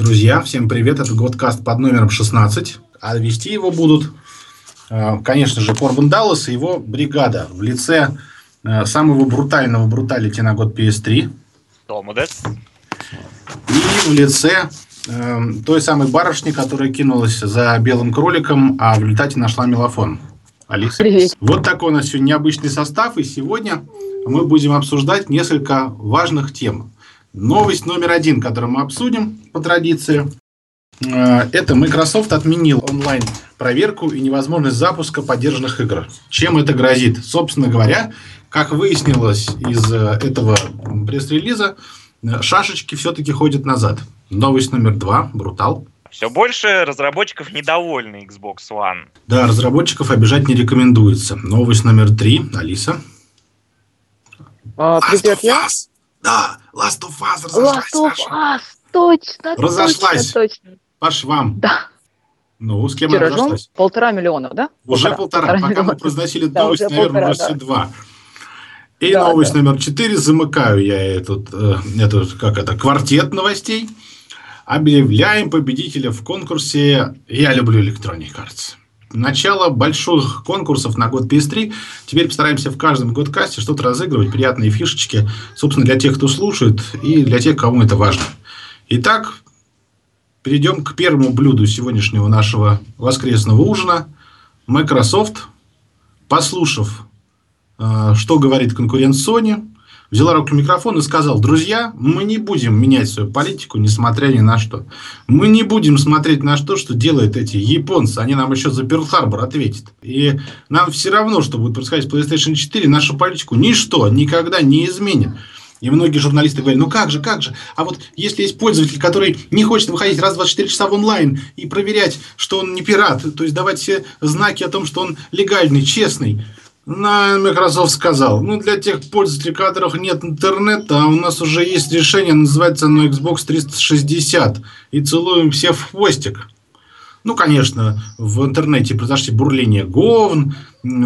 Друзья, всем привет. Это Годкаст под номером 16. А вести его будут, э, конечно же, Корбан Даллас и его бригада в лице э, самого брутального бруталити на год PS3. Томудес. И в лице э, той самой барышни, которая кинулась за белым кроликом, а в результате нашла мелофон. Алиса. Привет. Вот такой у нас сегодня необычный состав, и сегодня мы будем обсуждать несколько важных тем. Новость номер один, которую мы обсудим по традиции, э, это Microsoft отменил онлайн-проверку и невозможность запуска поддержанных игр. Чем это грозит? Собственно говоря, как выяснилось из э, этого пресс-релиза, э, шашечки все-таки ходят назад. Новость номер два, Брутал. Все больше разработчиков недовольны Xbox One. Да, разработчиков обижать не рекомендуется. Новость номер три, Алиса. А, привет, я. Us. Да, Last of Us Last of Us, точно, Разошлась. точно, точно. По швам. Да, Ну, с кем она тиражом разошлась? полтора миллиона, да? Уже полтора. Пока мы миллиона. произносили Да, новость, уже наверное, полтора, уже все да. два. И Да, новость да. номер четыре. Замыкаю я этот, э, этот, как это, квартет новостей. Объявляем победителя в конкурсе «Я люблю Electronic Arts». Начало больших конкурсов на год PS3. Теперь постараемся в каждом годкасте что-то разыгрывать, приятные фишечки, собственно, для тех, кто слушает, и для тех, кому это важно. Итак, перейдем к первому блюду сегодняшнего нашего воскресного ужина. Microsoft, послушав, э, что говорит конкурент Sony, взяла руку микрофон и сказал, друзья, мы не будем менять свою политику, несмотря ни на что. Мы не будем смотреть на то, что делают эти японцы. Они нам еще за Перл-Харбор ответят. И нам все равно, что будет происходить с PlayStation 4, нашу политику ничто никогда не изменит. И многие журналисты говорят, ну как же, как же. А вот если есть пользователь, который не хочет выходить раз в 24 часа в онлайн и проверять, что он не пират, то есть давать все знаки о том, что он легальный, честный, на Microsoft сказал, ну, для тех пользователей, которых нет интернета, у нас уже есть решение, называется оно Xbox 360, и целуем все в хвостик. Ну, конечно, в интернете произошли бурления говн,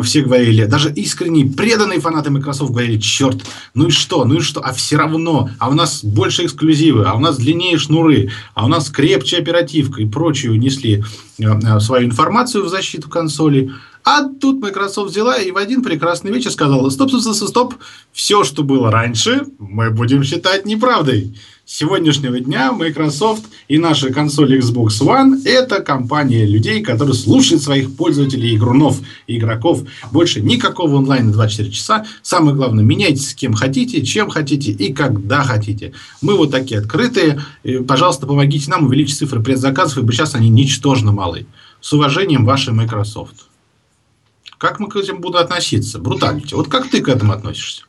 все говорили, даже искренние, преданные фанаты Microsoft говорили, черт, ну и что, ну и что, а все равно, а у нас больше эксклюзивы, а у нас длиннее шнуры, а у нас крепче оперативка и прочую несли э, э, свою информацию в защиту консолей. А тут Microsoft взяла и в один прекрасный вечер сказала, стоп, стоп, стоп, стоп, все, что было раньше, мы будем считать неправдой. С сегодняшнего дня Microsoft и наши консоли Xbox One – это компания людей, которые слушают своих пользователей, игрунов и игроков. Больше никакого онлайна 24 часа. Самое главное, меняйте с кем хотите, чем хотите и когда хотите. Мы вот такие открытые. И, пожалуйста, помогите нам увеличить цифры предзаказов, ибо сейчас они ничтожно малы. С уважением, ваша Microsoft. Как мы к этим буду относиться? Бруталити. Вот как ты к этому относишься?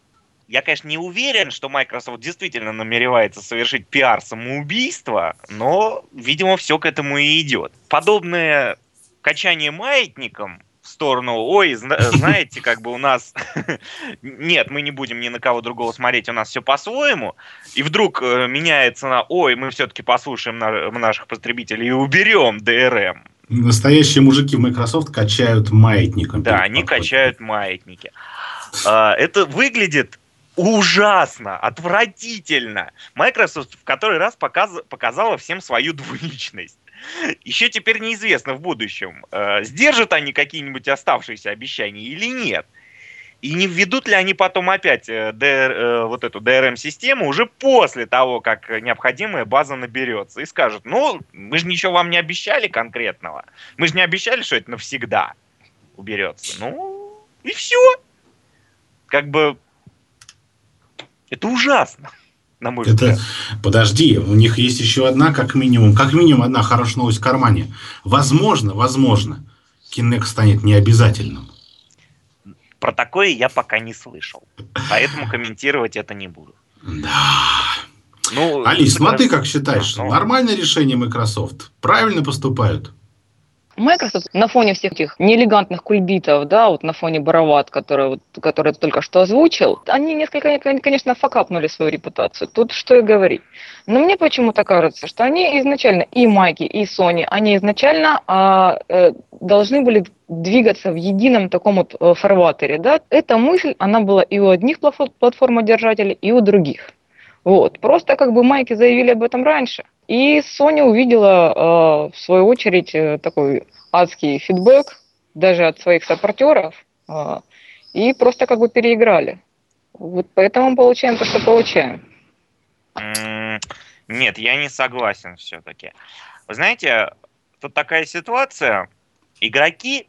Я, конечно, не уверен, что Microsoft действительно намеревается совершить пиар-самоубийство, но, видимо, все к этому и идет. Подобное качание маятником в сторону, ой, зна- знаете, как бы у нас... Нет, мы не будем ни на кого другого смотреть, у нас все по-своему. И вдруг э, меняется на, ой, мы все-таки послушаем на- наших потребителей и уберем DRM. Настоящие мужики в Microsoft качают маятником. Да, они качают маятники. А, Это выглядит ужасно, отвратительно. Microsoft в который раз показ- показала всем свою двуличность. Еще теперь неизвестно в будущем, э, сдержат они какие-нибудь оставшиеся обещания или нет. И не введут ли они потом опять э, DR, э, вот эту DRM-систему уже после того, как необходимая база наберется. И скажут, ну, мы же ничего вам не обещали конкретного. Мы же не обещали, что это навсегда уберется. Ну, и все. Как бы это ужасно, на мой Это, взгляд. подожди, у них есть еще одна, как минимум, как минимум одна хорошая новость в кармане. Возможно, возможно, Kinect станет необязательным. Про такое я пока не слышал. Поэтому комментировать это не буду. Да. Ну, Алис, ну ты как считаешь, Ну, нормальное решение Microsoft? Правильно поступают? Microsoft на фоне всех этих неэлегантных кульбитов, да, вот на фоне Барават, который, вот, который только что озвучил, они несколько, конечно, факапнули свою репутацию. Тут что и говорить. Но мне почему-то кажется, что они изначально, и Майки, и Sony, они изначально а, э, должны были двигаться в едином таком вот э, фарватере. Да? Эта мысль, она была и у одних платфо- платформодержателей, и у других. Вот. Просто как бы майки заявили об этом раньше. И Sony увидела, в свою очередь, такой адский фидбэк даже от своих саппортеров, и просто как бы переиграли. Вот поэтому мы получаем то, что получаем. Нет, я не согласен все-таки. Вы знаете, тут такая ситуация. Игроки,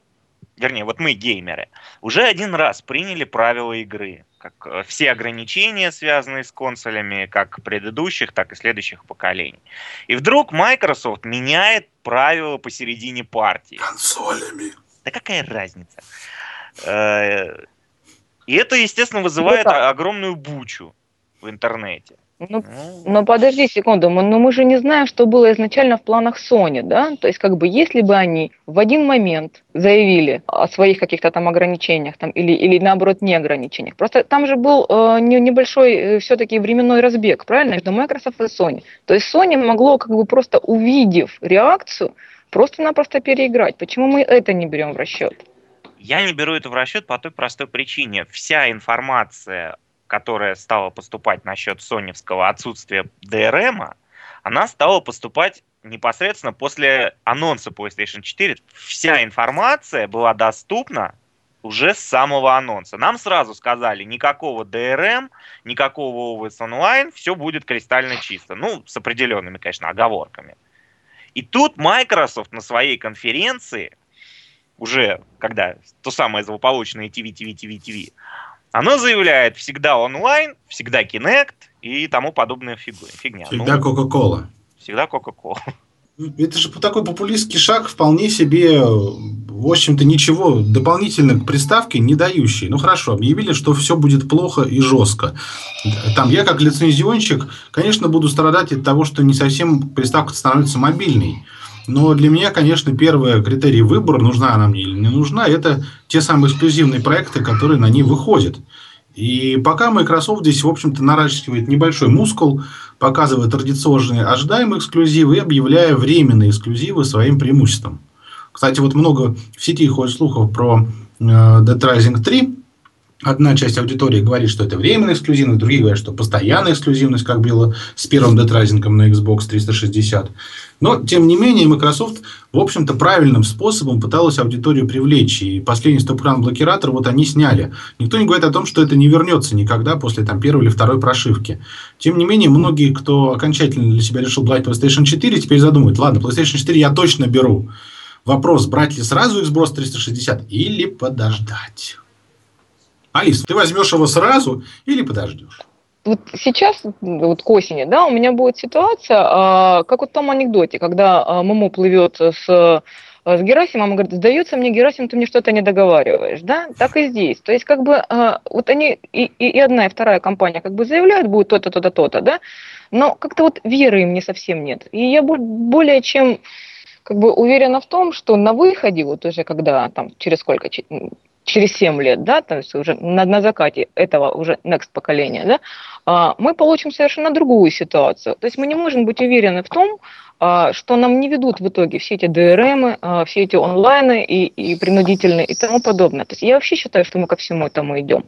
вернее, вот мы, геймеры, уже один раз приняли правила игры. Как э, все ограничения, связанные с консолями, как предыдущих, так и следующих поколений. И вдруг Microsoft меняет правила посередине партии. Консолями. Да какая разница? Э, и это, естественно, вызывает огромную бучу в интернете. Ну, ну, но подожди секунду, мы, но мы же не знаем, что было изначально в планах Sony, да? То есть, как бы, если бы они в один момент заявили о своих каких-то там ограничениях, там, или, или наоборот, не ограничениях, просто там же был э, небольшой э, все-таки временной разбег, правильно, между Microsoft и Sony. То есть, Sony могло, как бы, просто увидев реакцию, просто-напросто переиграть. Почему мы это не берем в расчет? Я не беру это в расчет по той простой причине. Вся информация которая стала поступать насчет соневского отсутствия DRM, она стала поступать непосредственно после анонса PlayStation 4. Вся информация была доступна уже с самого анонса. Нам сразу сказали, никакого DRM, никакого Always Online, все будет кристально чисто. Ну, с определенными, конечно, оговорками. И тут Microsoft на своей конференции, уже когда то самое злополучное TV, TV, TV, TV, оно заявляет всегда онлайн, всегда Kinect и тому подобная фигня. Всегда Coca-Cola. Ну, всегда Coca-Cola. Это же такой популистский шаг, вполне себе, в общем-то, ничего дополнительно к приставке не дающий. Ну хорошо, объявили, что все будет плохо и жестко. Там я как лицензионщик, конечно, буду страдать от того, что не совсем приставка становится мобильной. Но для меня, конечно, первый критерий выбора, нужна она мне или не нужна, это те самые эксклюзивные проекты, которые на ней выходят. И пока Microsoft здесь, в общем-то, наращивает небольшой мускул, показывает традиционные ожидаемые эксклюзивы и объявляя временные эксклюзивы своим преимуществом. Кстати, вот много в сети ходит слухов про э, Dead Rising 3, Одна часть аудитории говорит, что это временная эксклюзивность, другие говорят, что постоянная эксклюзивность, как было с первым Rising на Xbox 360. Но, тем не менее, Microsoft, в общем-то, правильным способом пыталась аудиторию привлечь. И последний стоп-кран блокиратор вот они сняли. Никто не говорит о том, что это не вернется никогда после там, первой или второй прошивки. Тем не менее, многие, кто окончательно для себя решил брать PlayStation 4, теперь задумывают, ладно, PlayStation 4 я точно беру. Вопрос, брать ли сразу Xbox 360 или подождать? Алис, ты возьмешь его сразу или подождешь? вот сейчас, вот к осени, да, у меня будет ситуация, а, как вот в том анекдоте, когда а, Муму плывет с а, с Герасимом, он говорит, сдается мне, Герасим, ты мне что-то не договариваешь, да, так и здесь. То есть, как бы, вот они, и, и одна, и вторая компания как бы заявляют, будет то-то, то-то, то-то, да, но как-то вот веры им не совсем нет. И я более чем как бы уверена в том, что на выходе, вот уже когда там через сколько, через 7 лет, да, то есть уже на, на закате этого уже next поколения, да, а, мы получим совершенно другую ситуацию. То есть мы не можем быть уверены в том, а, что нам не ведут в итоге все эти ДРМ, а, все эти онлайны и, и принудительные и тому подобное. То есть я вообще считаю, что мы ко всему этому идем.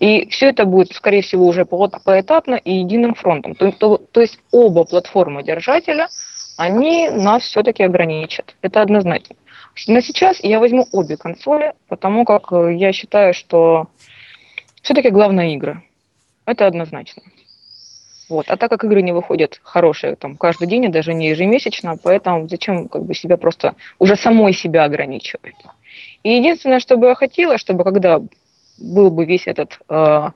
И все это будет, скорее всего, уже поэтапно и единым фронтом. То, то, то есть оба платформы держателя, они нас все-таки ограничат. Это однозначно. Но сейчас я возьму обе консоли, потому как э, я считаю, что все-таки главное игры. Это однозначно. Вот. А так как игры не выходят хорошие там, каждый день и даже не ежемесячно, поэтому зачем как бы, себя просто уже самой себя ограничивать. И единственное, что бы я хотела, чтобы когда был бы весь этот э,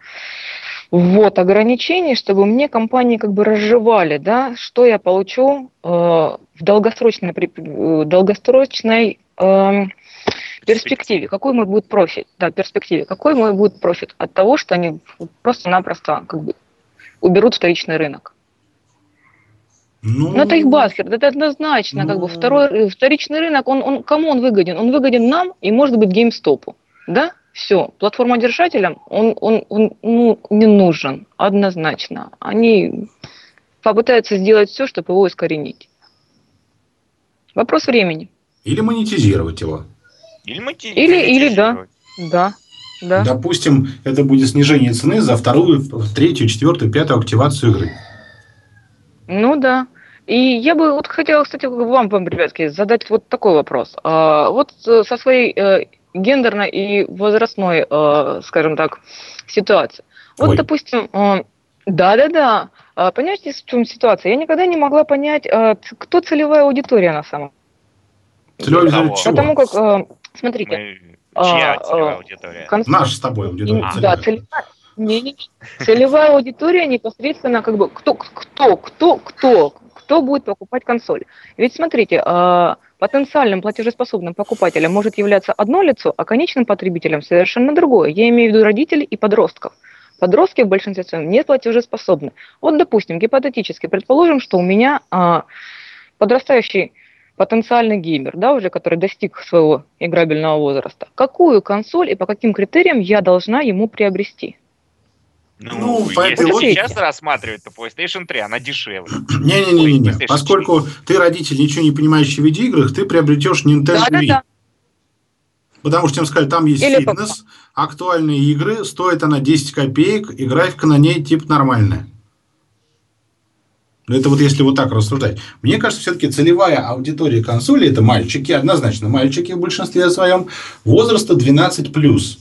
вот ограничений, чтобы мне компании как бы разжевали, да, что я получу э, в долгосрочной, э, долгосрочной перспективе, какой мой будет профит, да, перспективе, какой мой будет профит от того, что они просто-напросто как бы уберут вторичный рынок. Ну, Но это их баскер, это однозначно, ну, как бы ну. второй, э, вторичный рынок, он, он, кому он выгоден? Он выгоден нам и, может быть, геймстопу, да? Все, платформодержателям он, он, он ну, не нужен, однозначно. Они попытаются сделать все, чтобы его искоренить. Вопрос времени. Или монетизировать его. Или, монетизировать. или, или да. Да. Да. Допустим, это будет снижение цены за вторую, третью, четвертую, пятую активацию игры. Ну да. И я бы вот хотела, кстати, вам, вам, ребятки, задать вот такой вопрос. А, вот со своей э, гендерной и возрастной, э, скажем так, ситуацией. Вот, Ой. допустим, э, да-да-да, понимаете, в чем ситуация? Я никогда не могла понять, кто целевая аудитория на самом Целевая аудитория Потому как, смотрите. Мы... Чья целевая аудитория? Конс... Наша с тобой аудитория. А. Да, целевая. Не, не, целевая аудитория непосредственно как бы кто, кто, кто, кто, кто будет покупать консоль. Ведь смотрите, потенциальным платежеспособным покупателем может являться одно лицо, а конечным потребителем совершенно другое. Я имею в виду родителей и подростков. Подростки в большинстве своем не платежеспособны. Вот, допустим, гипотетически предположим, что у меня подрастающий потенциальный геймер, да, уже который достиг своего играбельного возраста. Какую консоль и по каким критериям я должна ему приобрести? Ну, ну если логике... сейчас рассматривать, то PlayStation 3, она дешевле. Не-не-не, поскольку ты родитель, ничего не понимающий в видеоиграх, ты приобретешь Nintendo да, Wii. Да, да. Потому что им сказали, там есть Или фитнес, пока. актуальные игры, стоит она 10 копеек, и графика на ней типа нормальная. Но это вот если вот так рассуждать. Мне кажется, все-таки целевая аудитория консоли это мальчики, однозначно мальчики в большинстве своем, возраста 12+.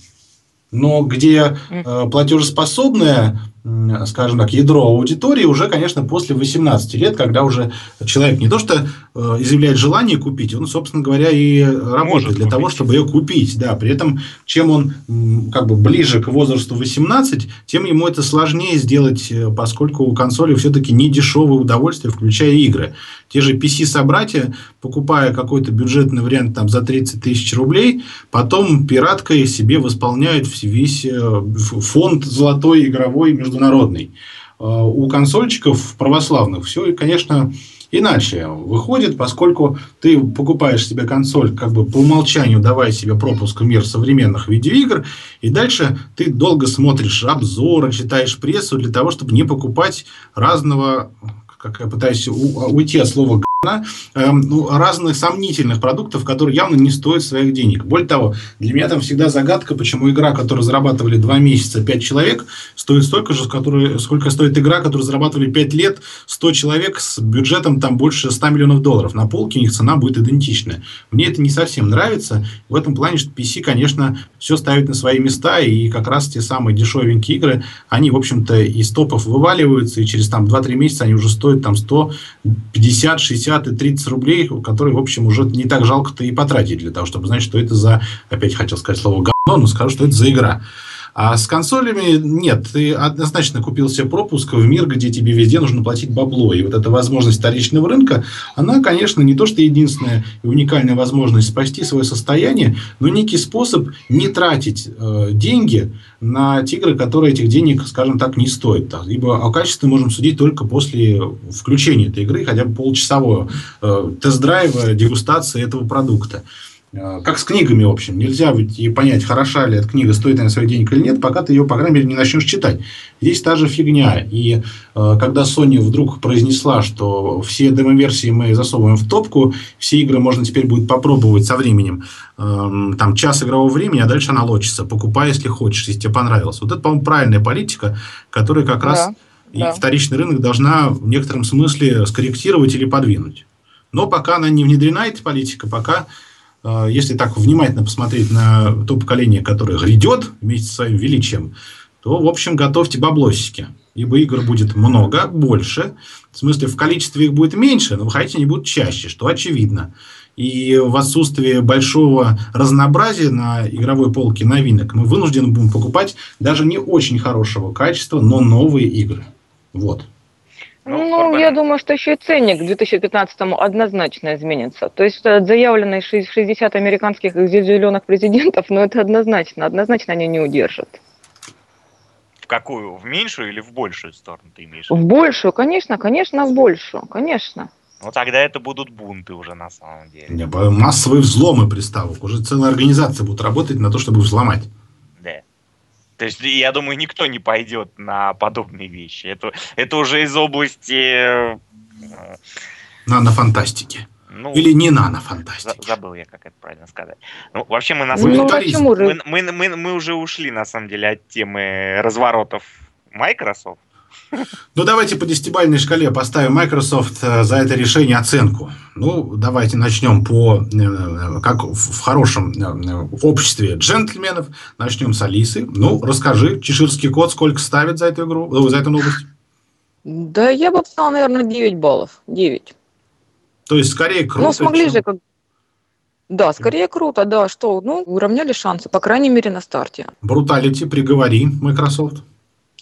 Но где э, платежеспособная скажем так, ядро аудитории уже, конечно, после 18 лет, когда уже человек не то что э, изъявляет желание купить, он, собственно говоря, и работает Может для купить. того, чтобы ее купить. Да, при этом, чем он как бы ближе к возрасту 18, тем ему это сложнее сделать, э, поскольку у консоли все-таки не дешевое удовольствие, включая игры. Те же PC-собратья, покупая какой-то бюджетный вариант там, за 30 тысяч рублей, потом пираткой себе восполняют весь э, фонд золотой игровой между международный. А, у консольчиков православных все, конечно, иначе выходит, поскольку ты покупаешь себе консоль как бы по умолчанию, давая себе пропуск в мир современных видеоигр, и дальше ты долго смотришь обзоры, читаешь прессу для того, чтобы не покупать разного, как я пытаюсь уйти от слова э, ну, разных сомнительных продуктов, которые явно не стоят своих денег. Более того, для меня там всегда загадка, почему игра, которую зарабатывали 2 месяца 5 человек, стоит столько же, который, сколько стоит игра, которую зарабатывали 5 лет 100 человек с бюджетом там больше 100 миллионов долларов. На полке у них цена будет идентичная. Мне это не совсем нравится. В этом плане, что PC, конечно, все ставит на свои места, и как раз те самые дешевенькие игры, они, в общем-то, из топов вываливаются, и через там 2-3 месяца они уже стоят там 100, 50, 60 50 и 30 рублей, которые, в общем, уже не так жалко-то и потратить для того, чтобы знать, что это за, опять хотел сказать слово говно, но скажу, что это за игра. А с консолями нет, ты однозначно купил себе пропуск в мир, где тебе везде нужно платить бабло. И вот эта возможность вторичного рынка, она, конечно, не то что единственная и уникальная возможность спасти свое состояние, но некий способ не тратить э, деньги на тигры, которые этих денег, скажем так, не стоят. Ибо о качестве можем судить только после включения этой игры, хотя бы полчасового э, тест-драйва, дегустации этого продукта. Э, как с книгами, в общем. Нельзя ведь и понять, хороша ли эта книга, стоит она своих денег или нет, пока ты ее, по крайней мере, не начнешь читать. Здесь та же фигня. И э, когда Sony вдруг произнесла, что все демо-версии мы засовываем в топку, все игры можно теперь будет попробовать со временем, э, там час игрового времени, а дальше она лочится. Покупай, если хочешь, если тебе понравилось. Вот это, по-моему, правильная политика, которая как да, раз и да. вторичный рынок должна в некотором смысле скорректировать или подвинуть. Но пока она не внедрена, эта политика, пока если так внимательно посмотреть на то поколение, которое грядет вместе со своим величием, то, в общем, готовьте баблосики. Ибо игр будет много, больше. В смысле, в количестве их будет меньше, но выходить они будут чаще, что очевидно. И в отсутствие большого разнообразия на игровой полке новинок мы вынуждены будем покупать даже не очень хорошего качества, но новые игры. Вот. Ну, ну я думаю, что еще и ценник к 2015 однозначно изменится. То есть заявленные 60 американских зеленых президентов, ну это однозначно, однозначно они не удержат. В какую? В меньшую или в большую сторону ты имеешь? В большую, конечно, конечно, в большую, конечно. Ну тогда это будут бунты уже на самом деле. Не, массовые взломы приставок. Уже целая организация будет работать на то, чтобы взломать. То есть, я думаю, никто не пойдет на подобные вещи. Это, это уже из области... Э, Нанофантастики. Ну, Или не нанофантастики. Забыл я, как это правильно сказать. Ну, вообще мы на самом ну, деле... Мы, мы, мы, мы уже ушли, на самом деле, от темы разворотов Microsoft. Ну, давайте по десятибальной шкале поставим Microsoft э, за это решение оценку. Ну, давайте начнем по, э, как в хорошем э, обществе джентльменов. Начнем с Алисы. Ну, расскажи, чеширский кот сколько ставит за эту игру, за эту новость? Да я бы поставил, наверное, 9 баллов. 9. То есть, скорее круто. Ну, смогли чем... же как да, скорее круто, да, что, ну, уравняли шансы, по крайней мере, на старте. Бруталити, приговори, Microsoft.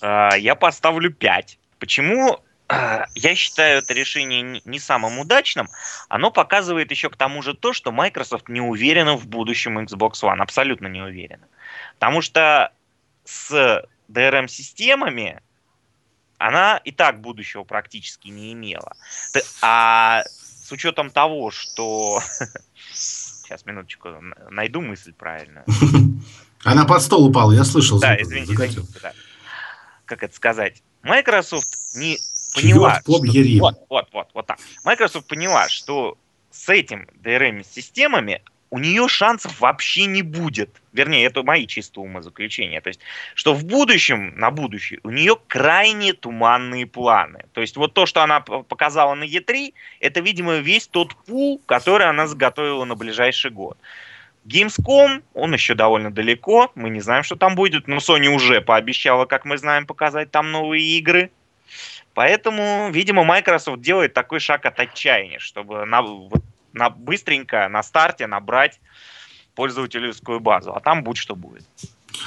А, я поставлю 5. Почему а, я считаю это решение не самым удачным. Оно показывает еще к тому же то, что Microsoft не уверена в будущем Xbox One. Абсолютно не уверена. Потому что с DRM-системами она и так будущего практически не имела. А с учетом того, что... Сейчас, минуточку, найду мысль правильно. Она под стол упала, я слышал. Да, извините, извините. Да как это сказать, Microsoft не поняла, что, вот, вот, вот, вот так. Microsoft поняла, что с этим DRM-системами у нее шансов вообще не будет. Вернее, это мои чисто умозаключения. То есть, что в будущем, на будущее, у нее крайне туманные планы. То есть, вот то, что она показала на E3, это, видимо, весь тот пул, который она заготовила на ближайший год. Gamescom, он еще довольно далеко, мы не знаем, что там будет, но Sony уже пообещала, как мы знаем, показать там новые игры. Поэтому, видимо, Microsoft делает такой шаг от отчаяния, чтобы на, на быстренько на старте набрать пользовательскую базу, а там будь что будет.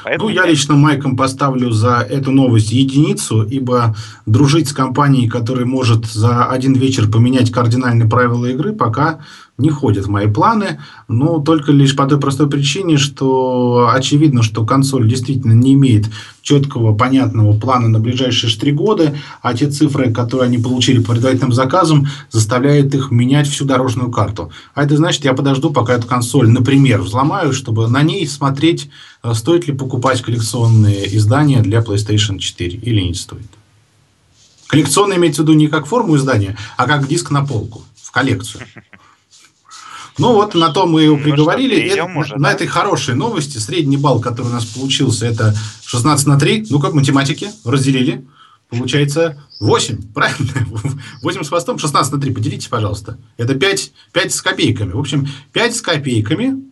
Поэтому ну, я лично Майком поставлю за эту новость единицу, ибо дружить с компанией, которая может за один вечер поменять кардинальные правила игры, пока не входит в мои планы, но только лишь по той простой причине, что очевидно, что консоль действительно не имеет четкого, понятного плана на ближайшие три года, а те цифры, которые они получили по предварительным заказам, заставляют их менять всю дорожную карту. А это значит, я подожду, пока эту консоль, например, взломаю, чтобы на ней смотреть, э, стоит ли покупать коллекционные издания для PlayStation 4 или не стоит. Коллекционный имеется в виду не как форму издания, а как диск на полку, в коллекцию. Ну вот на то мы его ну приговорили. Ну, что, это, на, да? этой хорошей новости средний балл, который у нас получился, это 16 на 3. Ну как математики разделили. Получается 8, правильно? 8 с хвостом, 16 на 3. Поделите, пожалуйста. Это 5, 5 с копейками. В общем, 5 с копейками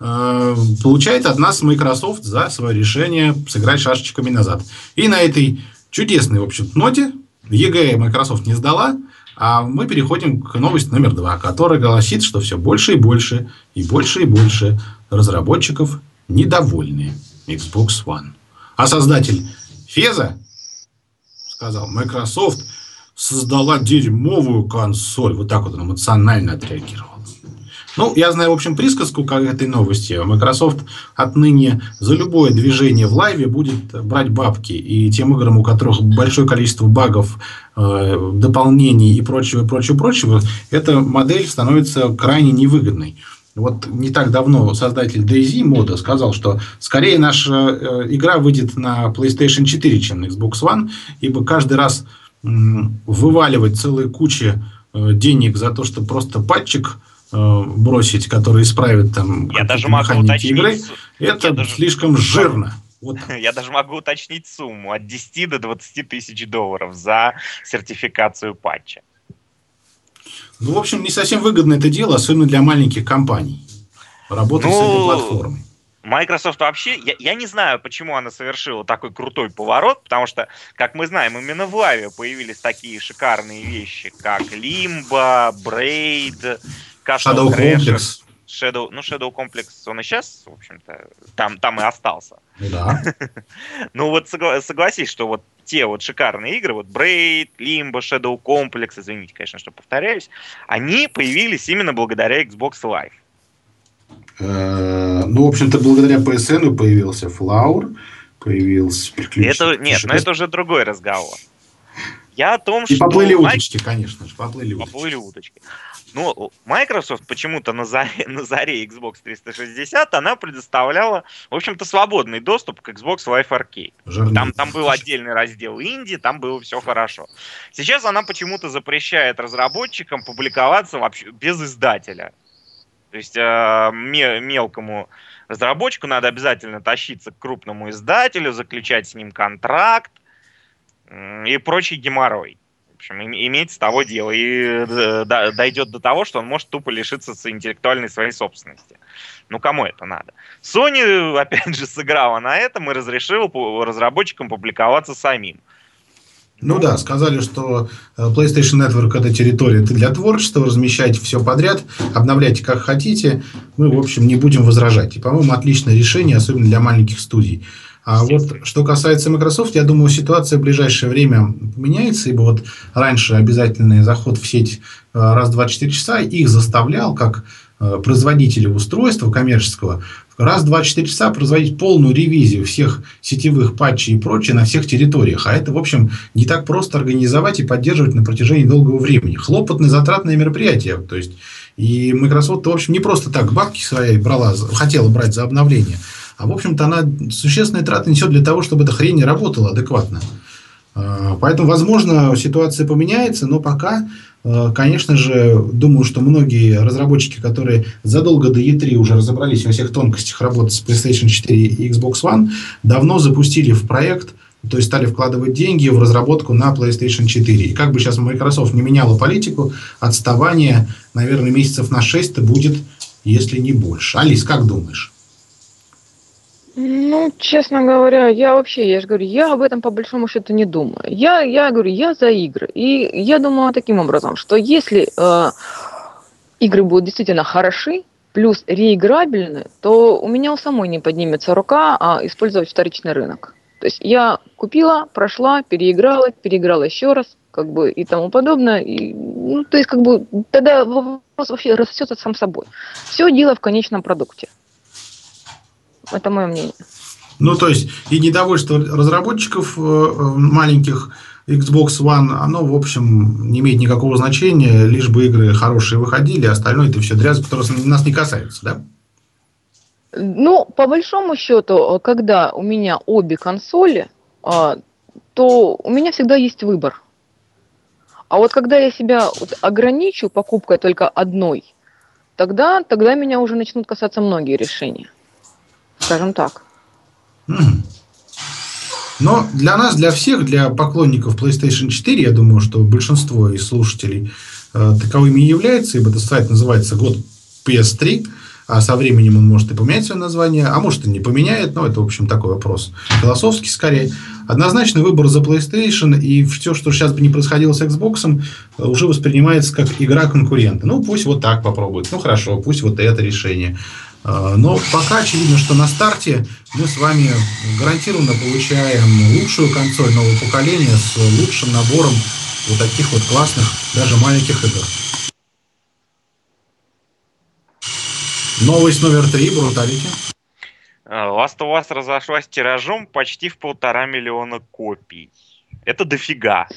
э, получает от нас Microsoft за свое решение сыграть шашечками назад. И на этой чудесной, в общем, ноте ЕГЭ Microsoft не сдала, а мы переходим к новости номер два, которая гласит, что все больше и больше, и больше и больше разработчиков недовольны Xbox One. А создатель Феза сказал, Microsoft создала дерьмовую консоль. Вот так вот он эмоционально отреагировал. Ну, я знаю, в общем, присказку к этой новости. Microsoft отныне за любое движение в лайве будет брать бабки. И тем играм, у которых большое количество багов, э, дополнений и прочего, прочего, прочего, эта модель становится крайне невыгодной. Вот не так давно создатель DayZ мода сказал, что скорее наша э, игра выйдет на PlayStation 4, чем на Xbox One, ибо каждый раз вываливать целые кучи э, денег за то, что просто патчик бросить, который исправит там я даже могу уточнить, игры, это даже... слишком жирно. Вот. Я даже могу уточнить сумму от 10 до 20 тысяч долларов за сертификацию патча. Ну, в общем, не совсем выгодно это дело, особенно для маленьких компаний. Работать ну, с этой платформой. Microsoft вообще, я, я не знаю, почему она совершила такой крутой поворот, потому что, как мы знаем, именно в Лаве появились такие шикарные вещи, как Limbo, Braid, Shadow Complex. Shadow, ну, Shadow Complex, он и сейчас, в общем-то, там, там и остался. Да. ну, вот согла- согласись, что вот те вот шикарные игры, вот Braid, Limbo, Shadow Complex, извините, конечно, что повторяюсь, они появились именно благодаря Xbox Live. Э, ну, в общем-то, благодаря PSN появился Flower, появился Это, нет, но это уже другой разговор. Я о том, И что... поплыли уточки, конечно же, поплыли уточки. Поплыли уточки. Ну, Microsoft почему-то на заре, на заре Xbox 360 она предоставляла, в общем-то, свободный доступ к Xbox Live Arcade. там, там был отдельный раздел инди, там было все хорошо. Сейчас она почему-то запрещает разработчикам публиковаться вообще без издателя. То есть э, мелкому разработчику надо обязательно тащиться к крупному издателю, заключать с ним контракт, и прочий геморрой. В общем, иметь с того дело. И дойдет до того, что он может тупо лишиться интеллектуальной своей собственности. Ну, кому это надо? Sony, опять же, сыграла на этом и разрешила разработчикам публиковаться самим. Ну да, сказали, что э, PlayStation Network это территория для творчества, размещайте все подряд, обновляйте как хотите. Мы, в общем, не будем возражать. И, по-моему, отличное решение, особенно для маленьких студий. А вот что касается Microsoft, я думаю, ситуация в ближайшее время поменяется, ибо вот раньше обязательный заход в сеть э, раз в 24 часа их заставлял, как э, производителя устройства коммерческого, раз в 24 часа производить полную ревизию всех сетевых патчей и прочее на всех территориях. А это, в общем, не так просто организовать и поддерживать на протяжении долгого времени. Хлопотное, затратное мероприятие. То есть, и Microsoft, в общем, не просто так бабки свои брала, хотела брать за обновление, а, в общем-то, она существенные траты несет для того, чтобы эта хрень работала адекватно. А, поэтому, возможно, ситуация поменяется, но пока, а, конечно же, думаю, что многие разработчики, которые задолго до E3 уже разобрались во всех тонкостях работы с PlayStation 4 и Xbox One, давно запустили в проект, то есть стали вкладывать деньги в разработку на PlayStation 4. И как бы сейчас Microsoft не меняла политику, отставание, наверное, месяцев на 6 будет, если не больше. Алис, как думаешь? Ну, честно говоря, я вообще, я же говорю, я об этом по большому счету не думаю. Я, я говорю, я за игры. И я думаю таким образом, что если э, игры будут действительно хороши, плюс реиграбельны, то у меня у самой не поднимется рука а использовать вторичный рынок. То есть я купила, прошла, переиграла, переиграла еще раз, как бы и тому подобное. И, ну, то есть, как бы, тогда вопрос вообще рассосется сам собой. Все дело в конечном продукте. Это мое мнение. Ну, то есть, и недовольство разработчиков э, э, маленьких Xbox One, оно, в общем, не имеет никакого значения, лишь бы игры хорошие выходили, а остальное это все дрязг, которое нас не касается, да? Ну, по большому счету, когда у меня обе консоли, то у меня всегда есть выбор. А вот когда я себя ограничу покупкой только одной, тогда, тогда меня уже начнут касаться многие решения скажем так. Но для нас, для всех, для поклонников PlayStation 4, я думаю, что большинство из слушателей э, таковыми и является, ибо этот сайт называется год PS3, а со временем он может и поменять свое название, а может и не поменяет, но это, в общем, такой вопрос философский скорее. Однозначно выбор за PlayStation и все, что сейчас бы не происходило с Xbox, уже воспринимается как игра конкурента. Ну, пусть вот так попробует. Ну, хорошо, пусть вот это решение. А, но пока очевидно, что на старте мы с вами гарантированно получаем лучшую консоль нового поколения с лучшим набором вот таких вот классных, даже маленьких игр. Новость номер три, Бруталити. Last of Us разошлась тиражом почти в полтора миллиона копий. Это дофига.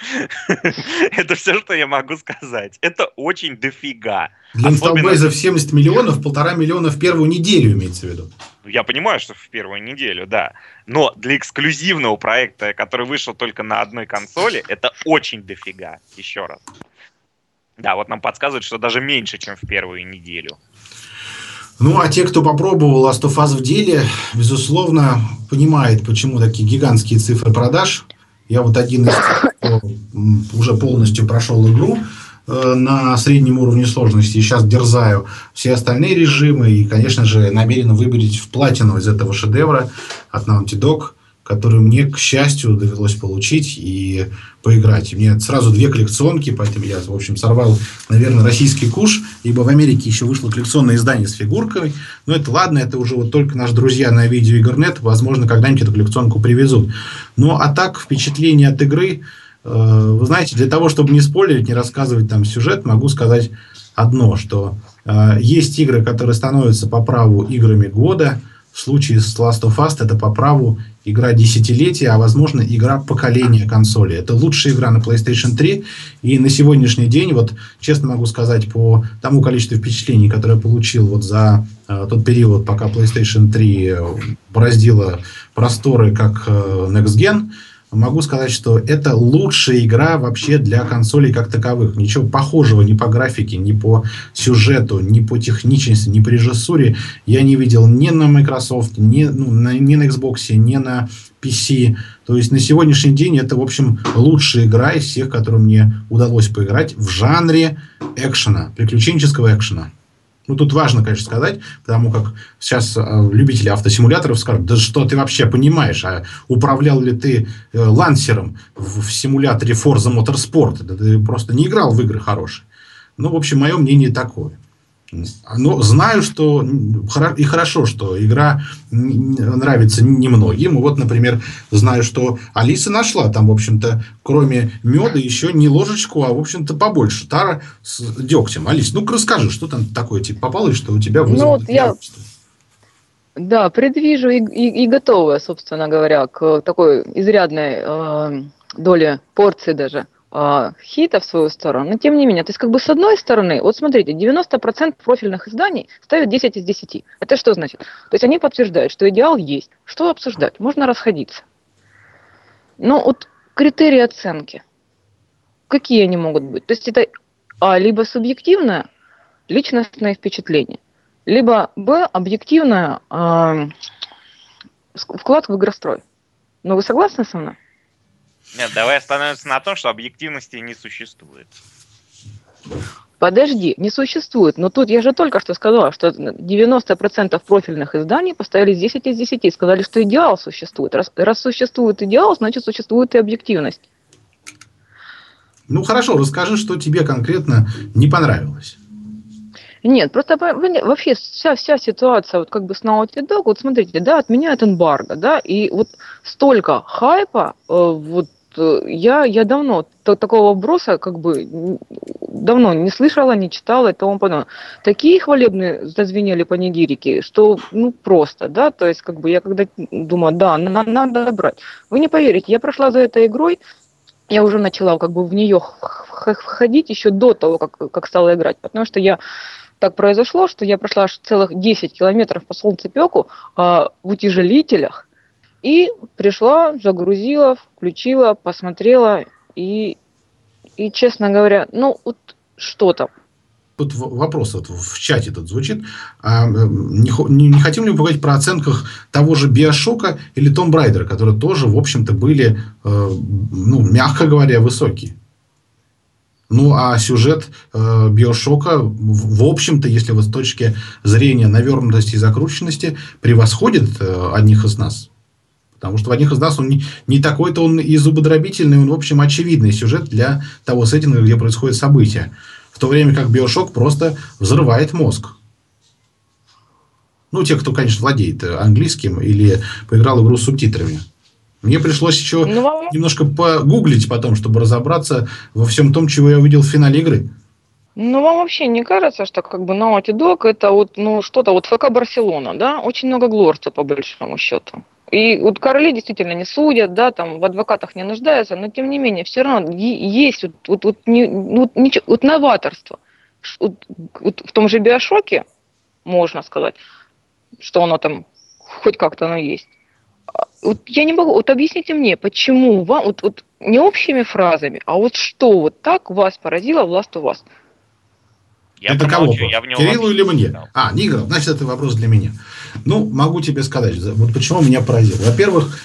Это все, что я могу сказать. Это очень дофига. Для инсталбейза в 70 миллионов, полтора миллиона в первую неделю имеется в виду. Ну, я понимаю, что в первую неделю, да. Но для эксклюзивного проекта, который вышел только на одной консоли, это очень дофига. Еще раз. Да, вот нам подсказывают, что даже меньше, чем в первую неделю. Ну, а те, кто попробовал Last of Us в деле, безусловно, понимает, почему такие гигантские цифры продаж – я вот один из уже полностью прошел игру э, на среднем уровне сложности. Сейчас дерзаю все остальные режимы. И, конечно же, намерен выбрать в платину из этого шедевра от Naughty Dog который мне, к счастью, довелось получить и поиграть. И мне сразу две коллекционки, поэтому я, в общем, сорвал, наверное, российский куш, ибо в Америке еще вышло коллекционное издание с фигуркой. Но это ладно, это уже вот только наши друзья на видеоигрнет, возможно, когда-нибудь эту коллекционку привезут. Ну, а так, впечатление от игры, э, вы знаете, для того, чтобы не спойлерить, не рассказывать там сюжет, могу сказать одно, что э, есть игры, которые становятся по праву играми года, в случае с Last of Us это по праву игра десятилетия, а возможно игра поколения консоли. Это лучшая игра на PlayStation 3, и на сегодняшний день, вот честно могу сказать, по тому количеству впечатлений, которое я получил вот за э, тот период, пока PlayStation 3 э, бороздила просторы как э, Next Gen, могу сказать, что это лучшая игра вообще для консолей как таковых. Ничего похожего ни по графике, ни по сюжету, ни по техничности, ни по режиссуре я не видел ни на Microsoft, ни, ну, на, ни на Xbox, ни на PC. То есть на сегодняшний день это, в общем, лучшая игра из всех, которые мне удалось поиграть в жанре экшена, приключенческого экшена. Ну, тут важно, конечно, сказать, потому как сейчас э, любители автосимуляторов скажут, да что ты вообще понимаешь, а управлял ли ты э, лансером в, в симуляторе Forza Motorsport? Да ты просто не играл в игры хорошие. Ну, в общем, мое мнение такое. Но знаю, что и хорошо, что игра нравится немногим. Вот, например, знаю, что Алиса нашла там, в общем-то, кроме меда еще не ложечку, а, в общем-то, побольше. Тара с дегтем. Алис, ну-ка расскажи, что там такое типа попало, и что у тебя вызвало? Ну, вот я... Да, предвижу и, и, и готова, собственно говоря, к такой изрядной э, доле порции даже э, хита в свою сторону, но тем не менее, то есть как бы с одной стороны, вот смотрите, 90% профильных изданий ставят 10 из 10. Это что значит? То есть они подтверждают, что идеал есть. Что обсуждать? Можно расходиться. Но вот критерии оценки, какие они могут быть? То есть это а, либо субъективное личностное впечатление, либо б объективное э, вклад в игрострой. Но вы согласны со мной? Нет, давай остановимся на том, что объективности не существует. Подожди, не существует. Но тут я же только что сказала, что 90% профильных изданий поставили 10 из 10. Сказали, что идеал существует. Раз, раз существует идеал, значит существует и объективность. Ну хорошо, расскажи, что тебе конкретно не понравилось. Нет, просто вообще вся, вся ситуация вот как бы с Naughty Dog, вот смотрите, да, отменяют эмбарго, да, и вот столько хайпа, э, вот я, я давно такого вброса как бы давно не слышала, не читала и тому подобное. Такие хвалебные зазвенели панигирики, что ну просто, да, то есть как бы я когда думаю, да, надо, надо брать. Вы не поверите, я прошла за этой игрой, я уже начала как бы в нее входить еще до того, как, как стала играть, потому что я так произошло, что я прошла целых 10 километров по солнцепеку э, в утяжелителях, и пришла, загрузила, включила, посмотрела и, и честно говоря, ну вот что там. Тут вопрос вот в чате тут звучит. А, не, не, не хотим ли поговорить про оценках того же Биошока или Том Брайдера, которые тоже, в общем-то, были, э, ну, мягко говоря, высокие? Ну, а сюжет э, Биошока, в, в общем-то, если вот с точки зрения навернутости и закрученности, превосходит э, одних из нас. Потому что в одних из нас он не, не такой-то он и зубодробительный, он, в общем, очевидный сюжет для того сеттинга, где происходят события. В то время как Биошок просто взрывает мозг. Ну, те, кто, конечно, владеет английским или поиграл игру с субтитрами. Мне пришлось еще ну, немножко погуглить потом, чтобы разобраться во всем том, чего я увидел в финале игры. Ну, вам вообще не кажется, что как бы Naughty Dog это вот, ну, что-то вот ФК Барселона, да? Очень много глорца, по большому счету. И вот короли действительно не судят, да, там в адвокатах не нуждаются, но тем не менее все равно есть вот, вот, вот, не, вот, ничего, вот новаторство. Вот, вот в том же биошоке, можно сказать, что оно там хоть как-то оно есть. А вот я не могу, вот объясните мне, почему вам, вот, вот не общими фразами, а вот что вот так вас поразило власть у вас? Я это кого? Я в него Кириллу или мне? А, не играл. Значит, это вопрос для меня. Ну, могу тебе сказать, вот почему меня поразило. Во-первых,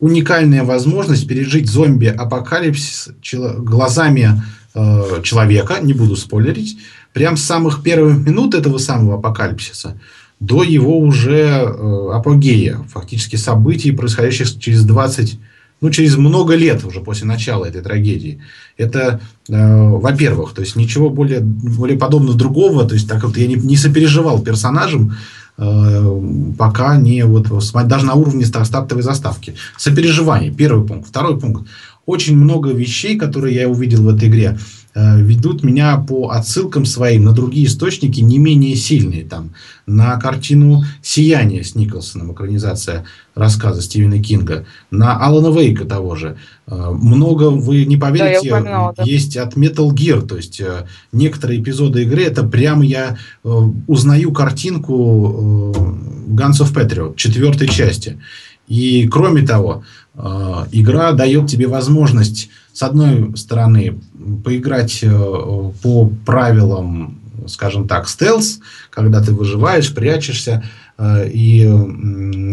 уникальная возможность пережить зомби-апокалипсис глазами э, человека, не буду спойлерить, прям с самых первых минут этого самого апокалипсиса до его уже э, апогея, фактически событий, происходящих через 20 ну, через много лет уже после начала этой трагедии. Это, э, во-первых, то есть ничего более, более подобного другого, то есть так вот я не, не сопереживал персонажам, пока не вот даже на уровне стартовой заставки. Сопереживание, первый пункт. Второй пункт. Очень много вещей, которые я увидел в этой игре, Э, ведут меня по отсылкам своим на другие источники, не менее сильные. Там, на картину «Сияние» с Николсоном, экранизация рассказа Стивена Кинга, на Алана Вейка того же. Э, много, вы не поверите, да, упоминала, да. есть от Metal Gear, то есть э, некоторые эпизоды игры, это прямо я узнаю картинку Guns of Patriot, четвертой части. И кроме того, игра дает тебе возможность с одной стороны, поиграть э, по правилам, скажем так, стелс, когда ты выживаешь, прячешься, э, и,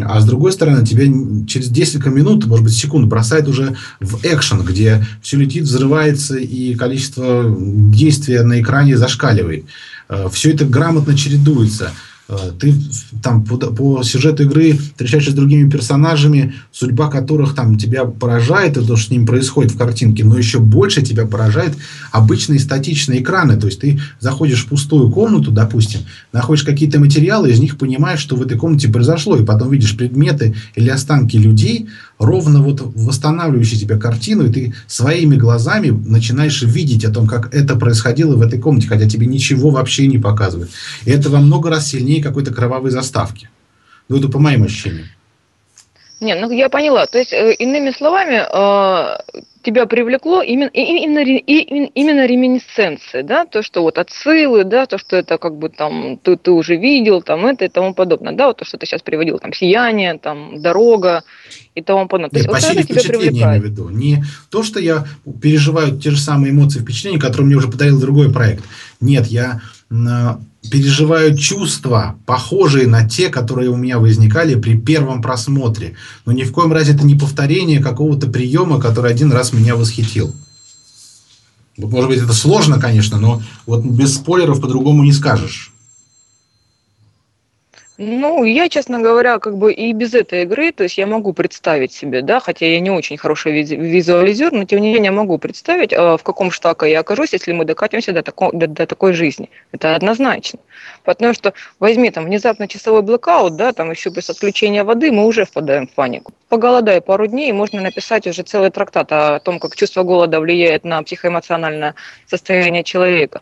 а с другой стороны, тебя через несколько минут, может быть, секунд бросает уже в экшен, где все летит, взрывается, и количество действия на экране зашкаливает. Э, все это грамотно чередуется. Э, ты там по, по сюжету игры встречаешься с другими персонажами, судьба которых там тебя поражает, и то, что с ним происходит в картинке, но еще больше тебя поражает обычные статичные экраны. То есть ты заходишь в пустую комнату, допустим, находишь какие-то материалы, из них понимаешь, что в этой комнате произошло, и потом видишь предметы или останки людей, ровно вот восстанавливающие тебе картину, и ты своими глазами начинаешь видеть о том, как это происходило в этой комнате, хотя тебе ничего вообще не показывают. И это во много раз сильнее какой-то кровавой заставки. Ну, это по моим ощущениям. Не, ну я поняла. То есть, э, иными словами, э, тебя привлекло именно, именно, именно реминесценции, да, то, что вот отсылы, да, то, что это как бы там ты, ты уже видел, там это и тому подобное, да, вот то, что ты сейчас приводил, там сияние, там дорога и тому подобное. То Нет, есть, вот это тебя привлекает. Я виду. Не то, что я переживаю те же самые эмоции, впечатления, которые мне уже подарил другой проект. Нет, я переживаю чувства, похожие на те, которые у меня возникали при первом просмотре. Но ни в коем разе это не повторение какого-то приема, который один раз меня восхитил. Может быть, это сложно, конечно, но вот без спойлеров по-другому не скажешь. Ну, я, честно говоря, как бы и без этой игры, то есть я могу представить себе, да, хотя я не очень хороший визуализер, но тем не менее могу представить, а, в каком штаке я окажусь, если мы докатимся до, тако, до, до такой жизни. Это однозначно. Потому что возьми там внезапно часовой блокаут, да, там еще без отключения воды, мы уже впадаем в панику. Поголодай пару дней, и можно написать уже целый трактат о том, как чувство голода влияет на психоэмоциональное состояние человека.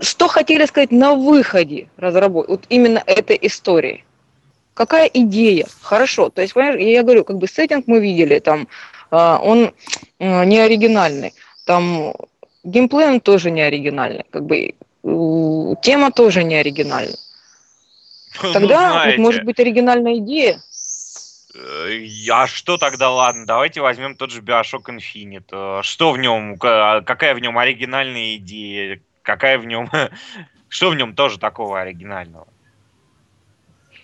Что хотели сказать на выходе разработки, вот именно этой истории? Какая идея? Хорошо, то есть, понимаешь, я говорю, как бы сеттинг мы видели, там, а, он а, не оригинальный, там, геймплей он тоже не оригинальный, как бы, тема тоже не оригинальная. Ну, тогда, ну, может быть, оригинальная идея. Э, а что тогда, ладно, давайте возьмем тот же Bioshock Infinite. Э, что в нем, какая в нем оригинальная идея, какая в нем, что в нем тоже такого оригинального?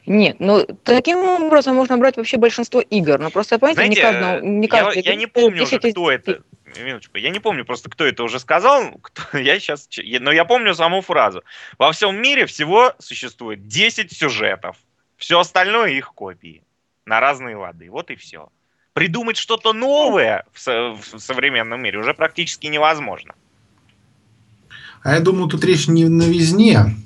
Нет, ну таким образом можно брать вообще большинство игр, но просто понимаете, Знаете, не каждого, не каждый. Я, я не помню уже, кто это. Минуточку, я не помню просто, кто это уже сказал, кто, я сейчас, но я помню саму фразу. Во всем мире всего существует 10 сюжетов, все остальное их копии на разные лады. Вот и все. Придумать что-то новое в, в современном мире уже практически невозможно. А я думаю, тут речь не в новизне,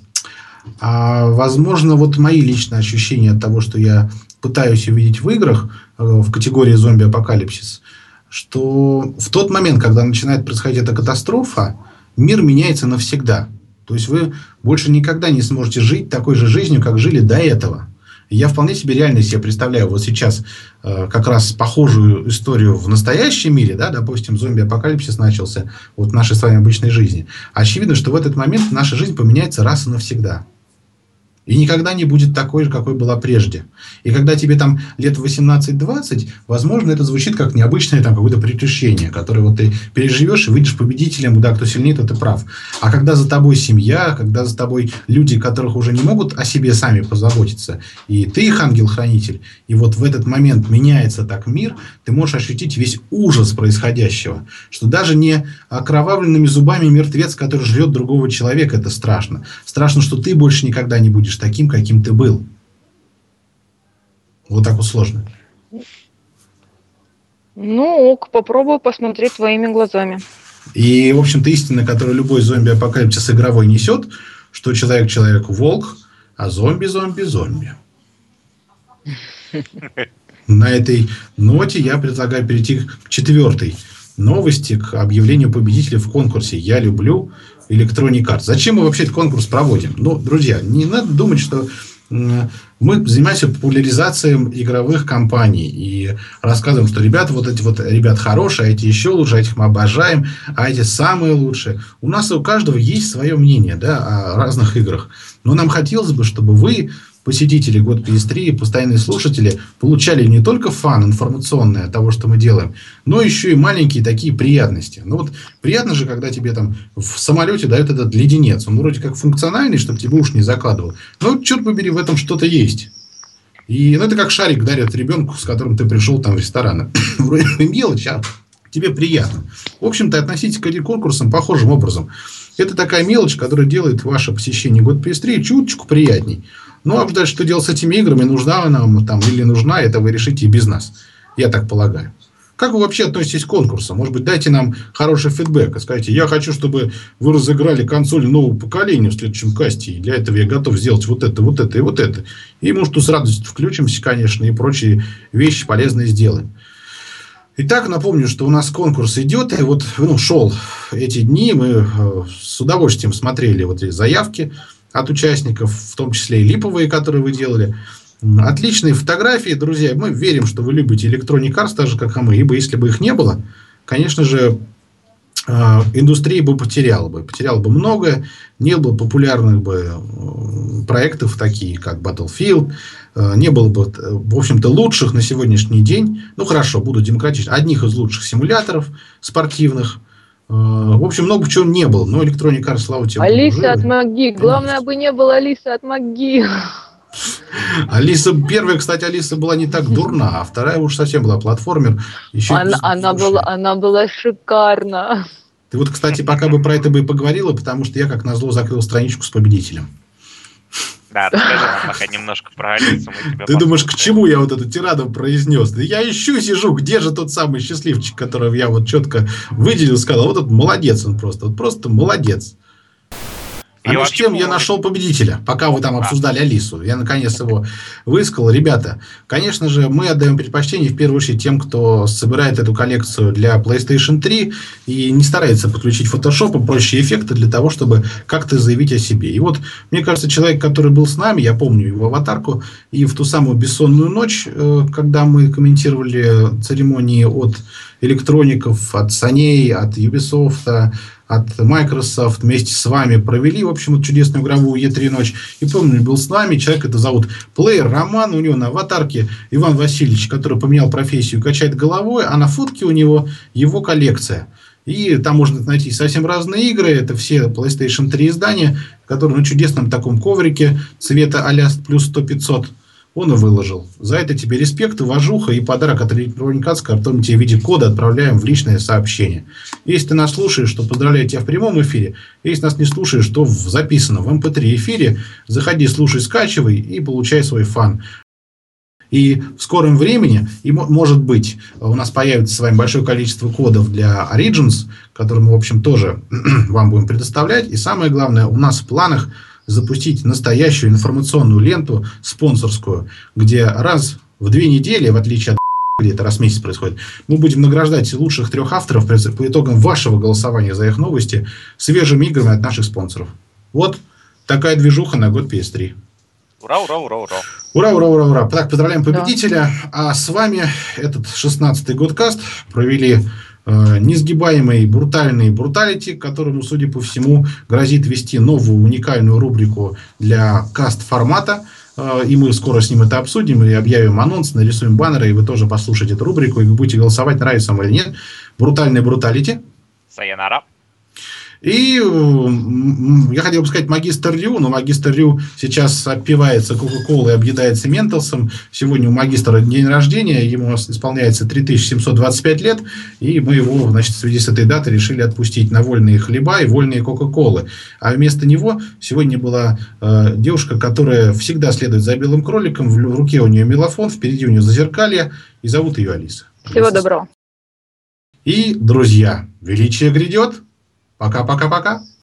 а, возможно, вот мои личные ощущения от того, что я пытаюсь увидеть в играх э, в категории зомби-апокалипсис, что в тот момент, когда начинает происходить эта катастрофа, мир меняется навсегда. То есть вы больше никогда не сможете жить такой же жизнью, как жили до этого. Я вполне себе реально себе представляю вот сейчас э, как раз похожую историю в настоящем мире, да, допустим, зомби-апокалипсис начался вот в нашей с вами обычной жизни. Очевидно, что в этот момент наша жизнь поменяется раз и навсегда. И никогда не будет такой же, какой была прежде. И когда тебе там лет 18-20, возможно, это звучит как необычное там какое-то приключение, которое вот ты переживешь и выйдешь победителем, да, кто сильнее, то ты прав. А когда за тобой семья, когда за тобой люди, которых уже не могут о себе сами позаботиться, и ты их ангел-хранитель, и вот в этот момент меняется так мир, ты можешь ощутить весь ужас происходящего, что даже не окровавленными зубами мертвец, который жрет другого человека, это страшно. Страшно, что ты больше никогда не будешь будешь таким, каким ты был. Вот так вот сложно. Ну, ок, попробую посмотреть твоими глазами. И, в общем-то, истина, которую любой зомби-апокалипсис игровой несет, что человек человеку волк, а зомби зомби зомби. На этой ноте я предлагаю перейти к четвертой новости, к объявлению победителя в конкурсе «Я люблю Electronic Arts». Зачем мы вообще этот конкурс проводим? Ну, друзья, не надо думать, что мы занимаемся популяризацией игровых компаний и рассказываем, что ребята, вот эти вот ребят хорошие, а эти еще лучше, а этих мы обожаем, а эти самые лучшие. У нас у каждого есть свое мнение да, о разных играх. Но нам хотелось бы, чтобы вы посетители год PS3, постоянные слушатели получали не только фан информационный от того, что мы делаем, но еще и маленькие такие приятности. Ну вот приятно же, когда тебе там в самолете дают этот леденец. Он вроде как функциональный, чтобы тебе уж не закладывал. Но, черт побери, в этом что-то есть. И ну, это как шарик дарят ребенку, с которым ты пришел там в ресторан. Вроде мелочь, а тебе приятно. В общем-то, относитесь к этим конкурсам похожим образом. Это такая мелочь, которая делает ваше посещение год пестрее чуточку приятней. Ну, а дальше, что делать с этими играми, нужна она нам там или нужна, это вы решите и без нас. Я так полагаю. Как вы вообще относитесь к конкурсу? Может быть, дайте нам хороший фидбэк и скажите, я хочу, чтобы вы разыграли консоли нового поколения в следующем касте, и для этого я готов сделать вот это, вот это и вот это. И, может, с радостью включимся, конечно, и прочие вещи полезные сделаем. Итак, напомню, что у нас конкурс идет, и вот ну, шел эти дни, мы э, с удовольствием смотрели вот эти заявки от участников, в том числе и липовые, которые вы делали. Отличные фотографии, друзья. Мы верим, что вы любите Electronic Arts, так же, как и мы. Ибо если бы их не было, конечно же, э, индустрия бы потеряла бы. Потеряла бы много, не было бы популярных бы э, проектов, такие как Battlefield, э, не было бы, в общем-то, лучших на сегодняшний день, ну хорошо, буду демократичен, одних из лучших симуляторов спортивных, в общем, много чего не было, но Electronic Arts, слава тебе. Алиса от МакГи. Главное бы не было Алисы от МакГи. Алиса, первая, кстати, Алиса была не так дурна, а вторая уж совсем была платформер. Еще она, она, была, она была шикарна. Ты вот, кстати, пока бы про это бы и поговорила, потому что я, как назло, закрыл страничку с победителем. Да, расскажи нам пока немножко про Алису. Ты думаешь, к чему я вот эту тираду произнес? Я ищу, сижу, где же тот самый счастливчик, которого я вот четко выделил, сказал, вот этот молодец он просто, вот просто молодец. А между тем я нашел победителя, пока вы там обсуждали Алису. Я наконец его высказал. Ребята, конечно же, мы отдаем предпочтение в первую очередь тем, кто собирает эту коллекцию для PlayStation 3 и не старается подключить Photoshop и прочие эффекты для того, чтобы как-то заявить о себе. И вот, мне кажется, человек, который был с нами, я помню его аватарку, и в ту самую бессонную ночь, э, когда мы комментировали церемонии от электроников, от Sony, от Ubisoft, от Microsoft вместе с вами провели, в общем, вот чудесную игровую E3 ночь. И помню, был с нами, человек это зовут Плеер Роман, у него на аватарке Иван Васильевич, который поменял профессию, качает головой, а на фотке у него его коллекция. И там можно найти совсем разные игры. Это все PlayStation 3 издания, которые на чудесном таком коврике цвета а плюс 100-500 он и выложил. За это тебе респект, уважуха и подарок от Arts, который мы тебе в виде кода отправляем в личное сообщение. Если ты нас слушаешь, то поздравляю тебя в прямом эфире. Если нас не слушаешь, то в записанном в MP3 эм эфире заходи, слушай, скачивай и получай свой фан. И в скором времени, и может быть, у нас появится с вами большое количество кодов для Origins, которые мы, в общем, тоже вам будем предоставлять. И самое главное, у нас в планах – запустить настоящую информационную ленту спонсорскую, где раз в две недели, в отличие от где это раз в месяц происходит, мы будем награждать лучших трех авторов по итогам вашего голосования за их новости свежими играми от наших спонсоров. Вот такая движуха на год PS3. Ура, ура, ура, ура. Ура, ура, ура, ура. Так, поздравляем победителя. Да. А с вами этот 16-й годкаст провели Э, несгибаемый брутальный бруталити, которому, судя по всему, грозит вести новую уникальную рубрику для каст-формата. Э, и мы скоро с ним это обсудим и объявим анонс, нарисуем баннеры, и вы тоже послушаете эту рубрику, и вы будете голосовать, нравится вам или нет. Брутальный бруталити. Сайонара. И я хотел бы сказать магистр Рю, но магистр Рю сейчас опивается Кока-Колой и объедается Ментосом. Сегодня у магистра день рождения, ему исполняется 3725 лет, и мы его, значит, в связи с этой датой решили отпустить на вольные хлеба и вольные Кока-Колы. А вместо него сегодня была э, девушка, которая всегда следует за белым кроликом, в руке у нее мелофон, впереди у нее зазеркалье, и зовут ее Алиса. Всего доброго. И, друзья, величие грядет. Пока-пока-пока.